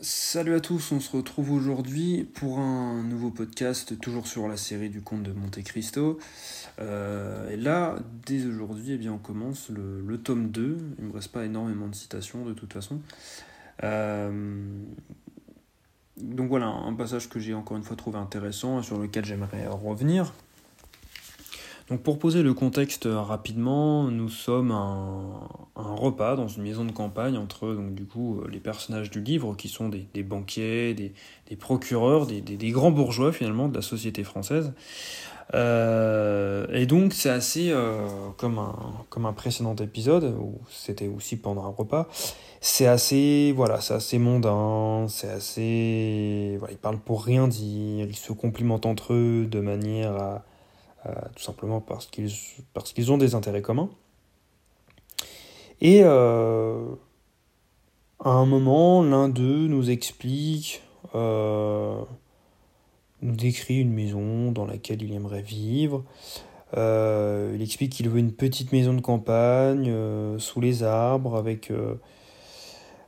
Salut à tous, on se retrouve aujourd'hui pour un nouveau podcast, toujours sur la série du conte de Monte Cristo. Euh, et là, dès aujourd'hui, eh bien, on commence le, tome 2. Il ne me reste pas énormément de citations de toute façon. Euh, donc voilà, un passage que j'ai encore une fois trouvé intéressant et sur lequel j'aimerais revenir. Donc pour poser le contexte rapidement, nous sommes un, un, repas dans une maison de campagne entre donc, du coup, les personnages du livre qui sont des, des banquiers, des, des procureurs, des, des, grands bourgeois finalement de la société française. Euh, et donc c'est assez euh, comme, un, comme un précédent épisode où c'était aussi pendant un repas. C'est assez voilà, c'est assez mondain, c'est assez ils parlent pour rien dire, ils se complimentent entre eux de manière à euh, tout simplement parce qu'ils parce qu'ils ont des intérêts communs. Et euh, à un moment, l'un d'eux nous explique, euh, nous décrit une maison dans laquelle il aimerait vivre. il explique qu'il veut une petite maison de campagne sous les arbres avec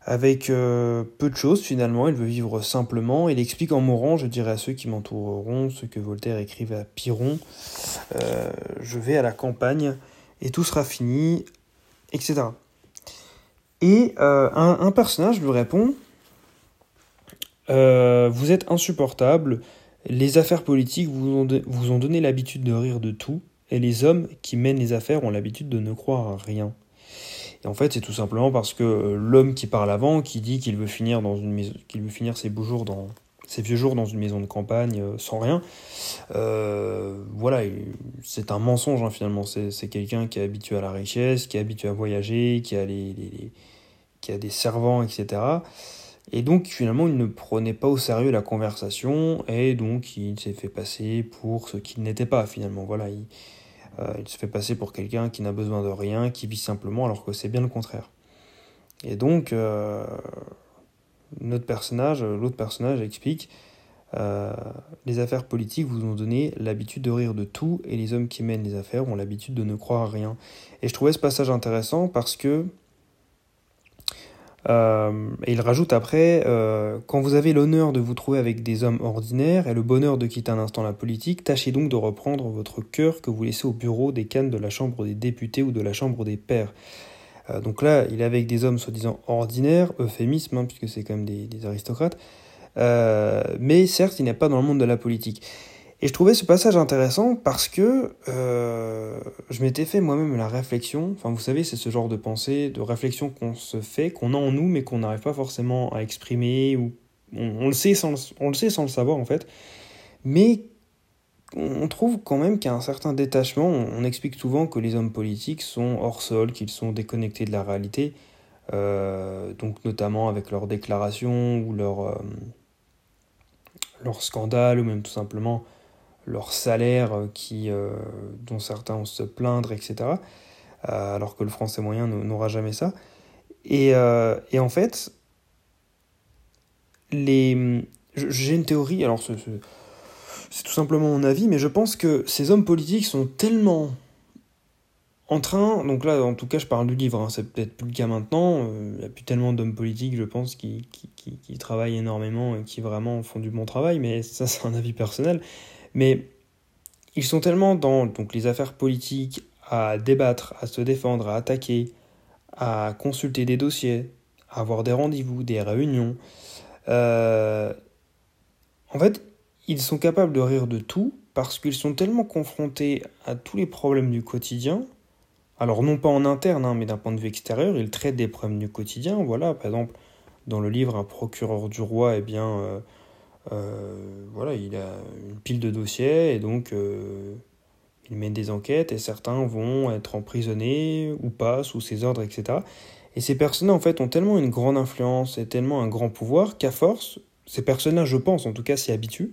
avec euh, peu de choses finalement, il veut vivre simplement. Il explique en mourant, je dirais à ceux qui m'entoureront, ce que Voltaire écrivait à Piron, euh, je vais à la campagne et tout sera fini, etc. Et euh, un, personnage lui répond, vous êtes insupportable, les affaires politiques vous ont, vous ont donné l'habitude de rire de tout, et les hommes qui mènent les affaires ont l'habitude de ne croire à rien. Et en fait, c'est tout simplement parce que euh, l'homme qui parle avant, qui dit qu'il veut finir dans une qu'il veut finir ses beaux jours dans ses vieux jours dans une maison de campagne euh, sans rien, euh, voilà, c'est un mensonge hein, finalement. C'est quelqu'un qui est habitué à la richesse, qui est habitué à voyager, qui a les, qui a des servants, etc. Et donc finalement, il ne prenait pas au sérieux la conversation et donc il s'est fait passer pour ce qu'il n'était pas finalement. Voilà, il, euh, se fait passer pour quelqu'un qui n'a besoin de rien, qui vit simplement, alors que c'est bien le contraire. Et donc, notre personnage, l'autre personnage explique euh, les affaires politiques vous ont donné l'habitude de rire de tout et les hommes qui mènent les affaires ont l'habitude de ne croire à rien. Et je trouvais ce passage intéressant parce que euh, et il rajoute après, euh, quand vous avez l'honneur de vous trouver avec des hommes ordinaires et le bonheur de quitter un instant la politique, tâchez donc de reprendre votre cœur que vous laissez au bureau des cannes de la Chambre des députés ou de la Chambre des pairs. Euh, donc là, il est avec des hommes soi-disant ordinaires, euphémisme, hein, puisque c'est quand même des, aristocrates, mais certes, il n'est pas dans le monde de la politique. Et je trouvais ce passage intéressant parce que euh, je m'étais fait moi-même la réflexion, enfin vous savez c'est ce genre de pensée, de réflexion qu'on se fait, qu'on a en nous mais qu'on n'arrive pas forcément à exprimer, ou on, le sait sans, on le sait sans le savoir en fait, mais on trouve quand même qu'il y a un certain détachement, on, explique souvent que les hommes politiques sont hors sol, qu'ils sont déconnectés de la réalité, euh, donc notamment avec leurs déclarations ou leurs euh, scandales ou même tout simplement leur salaire euh, dont certains vont se plaindre, etc. Alors que le français moyen n'aura jamais ça. Et, et, en fait, les... j'ai une théorie, alors c'est tout simplement mon avis, mais je pense que ces hommes politiques sont tellement en train, donc là en tout cas je parle du livre, hein, c'est peut-être plus le cas maintenant, il n'y a plus tellement d'hommes politiques je pense qui, qui, qui, qui, travaillent énormément et qui vraiment font du bon travail, mais ça c'est un avis personnel. Mais ils sont tellement dans donc, les affaires politiques, à débattre, à se défendre, à attaquer, à consulter des dossiers, à avoir des rendez-vous, des réunions. Euh, en fait, ils sont capables de rire de tout parce qu'ils sont tellement confrontés à tous les problèmes du quotidien. Alors non pas en interne, hein, mais d'un point de vue extérieur, ils traitent des problèmes du quotidien. Voilà, par exemple, dans le livre Un procureur du roi, eh bien, euh, euh, voilà, il a une pile de dossiers et donc euh, il mène des enquêtes et certains vont être emprisonnés ou pas sous ses ordres, etc. Et ces personnages, en fait, ont tellement une grande influence et tellement un grand pouvoir qu'à force, ces personnages, je pense, en tout cas, s'y habituent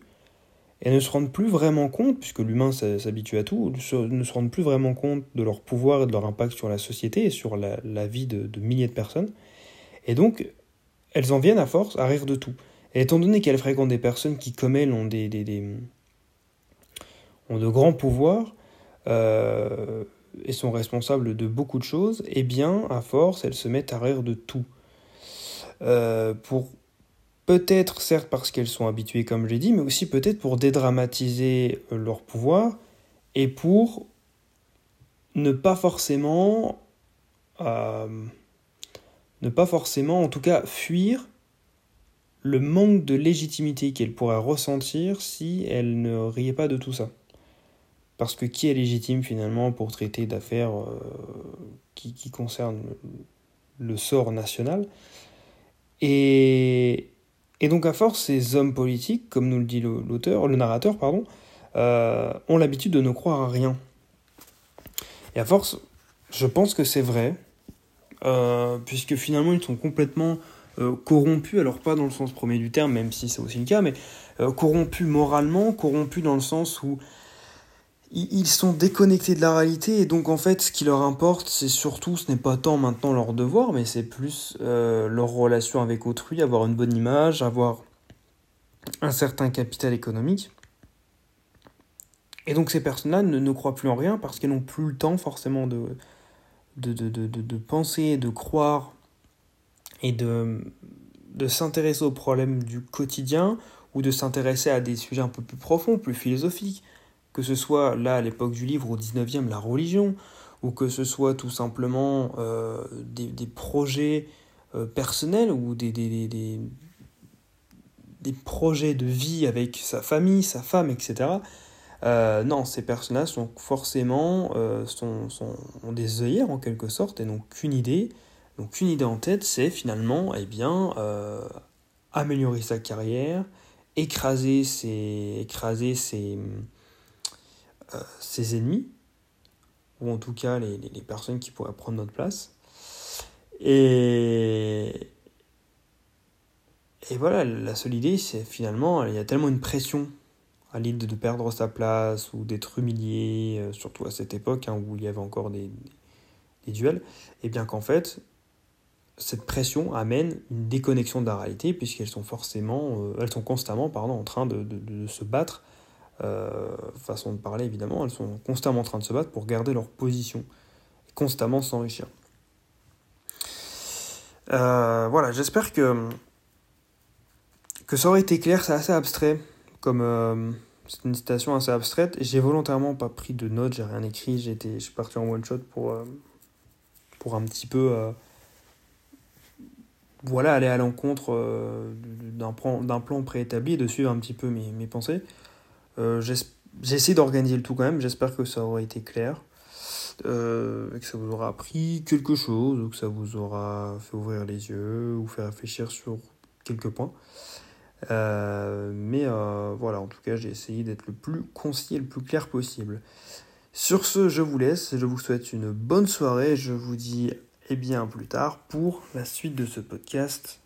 et ne se rendent plus vraiment compte, puisque l'humain s'habitue à tout, ne se rendent plus vraiment compte de leur pouvoir et de leur impact sur la société et sur la, vie de, milliers de personnes. Et donc, elles en viennent à force à rire de tout. Et étant donné qu'elle fréquente des personnes qui, comme elle, ont, des, des, ont de grands pouvoirs euh, et sont responsables de beaucoup de choses, eh bien, à force, elles se mettent à rire de tout. Euh, pour Peut-être, certes, parce qu'elles sont habituées, comme j'ai dit, mais aussi peut-être pour dédramatiser euh, leur pouvoir et pour ne pas forcément, euh, ne pas forcément, en tout cas, fuir le manque de légitimité qu'elles pourraient ressentir si elles ne riaient pas de tout ça. Parce que qui est légitime finalement pour traiter d'affaires euh, qui, qui, concernent le sort national? Et, et donc à force, ces hommes politiques, comme nous le dit l'auteur, le narrateur, pardon, euh, ont l'habitude de ne croire à rien. Et à force, je pense que c'est vrai, euh, puisque finalement ils sont complètement euh, corrompus, alors pas dans le sens premier du terme, même si c'est aussi le cas, mais corrompus moralement, corrompus dans le sens où ils sont déconnectés de la réalité et donc en fait ce qui leur importe c'est surtout ce n'est pas tant maintenant leur devoir mais c'est plus euh, leur relation avec autrui, avoir une bonne image, avoir un certain capital économique. Et donc ces personnes-là ne, ne, croient plus en rien parce qu'elles n'ont plus le temps forcément de, penser, de croire et de, de s'intéresser aux problèmes du quotidien ou de s'intéresser à des sujets un peu plus profonds, plus philosophiques que ce soit là à l'époque du livre au 19e la religion, ou que ce soit tout simplement euh, des, projets euh, personnels ou des, des, des, projets de vie avec sa famille, sa femme, etc. Euh, non, ces personnages sont forcément sont, sont, ont des œillères en quelque sorte et n'ont qu'une idée. Donc une idée en tête, c'est finalement eh bien, améliorer sa carrière, écraser ses, écraser ses, euh, ses ennemis, ou en tout cas les, les, personnes qui pourraient prendre notre place. Et, et voilà, la seule idée, c'est finalement, il y a tellement une pression à l'idée de perdre sa place ou d'être humilié, euh, surtout à cette époque hein, où il y avait encore des, des duels, et bien qu'en fait, cette pression amène une déconnexion de la réalité puisqu'elles sont forcément, euh, elles sont constamment pardon, en train de, de se battre euh, façon de parler évidemment, elles sont constamment en train de se battre pour garder leur position et constamment s'enrichir. Euh, voilà, j'espère que, ça aurait été clair, c'est assez abstrait, comme euh, c'est une citation assez abstraite. J'ai volontairement pas pris de notes, j'ai rien écrit, j'ai je suis parti en one shot pour, un petit peu voilà, aller à l'encontre d'un plan, plan préétabli et de suivre un petit peu mes pensées. Euh, J'ai essayé d'organiser le tout quand même, j'espère que ça aura été clair, euh, que ça vous aura appris quelque chose, ou que ça vous aura fait ouvrir les yeux, ou fait réfléchir sur quelques points. Euh, mais voilà, en tout cas, j'ai essayé d'être le plus concis et le plus clair possible. Sur ce, je vous laisse, je vous souhaite une bonne soirée, je vous dis eh bien plus tard pour la suite de ce podcast.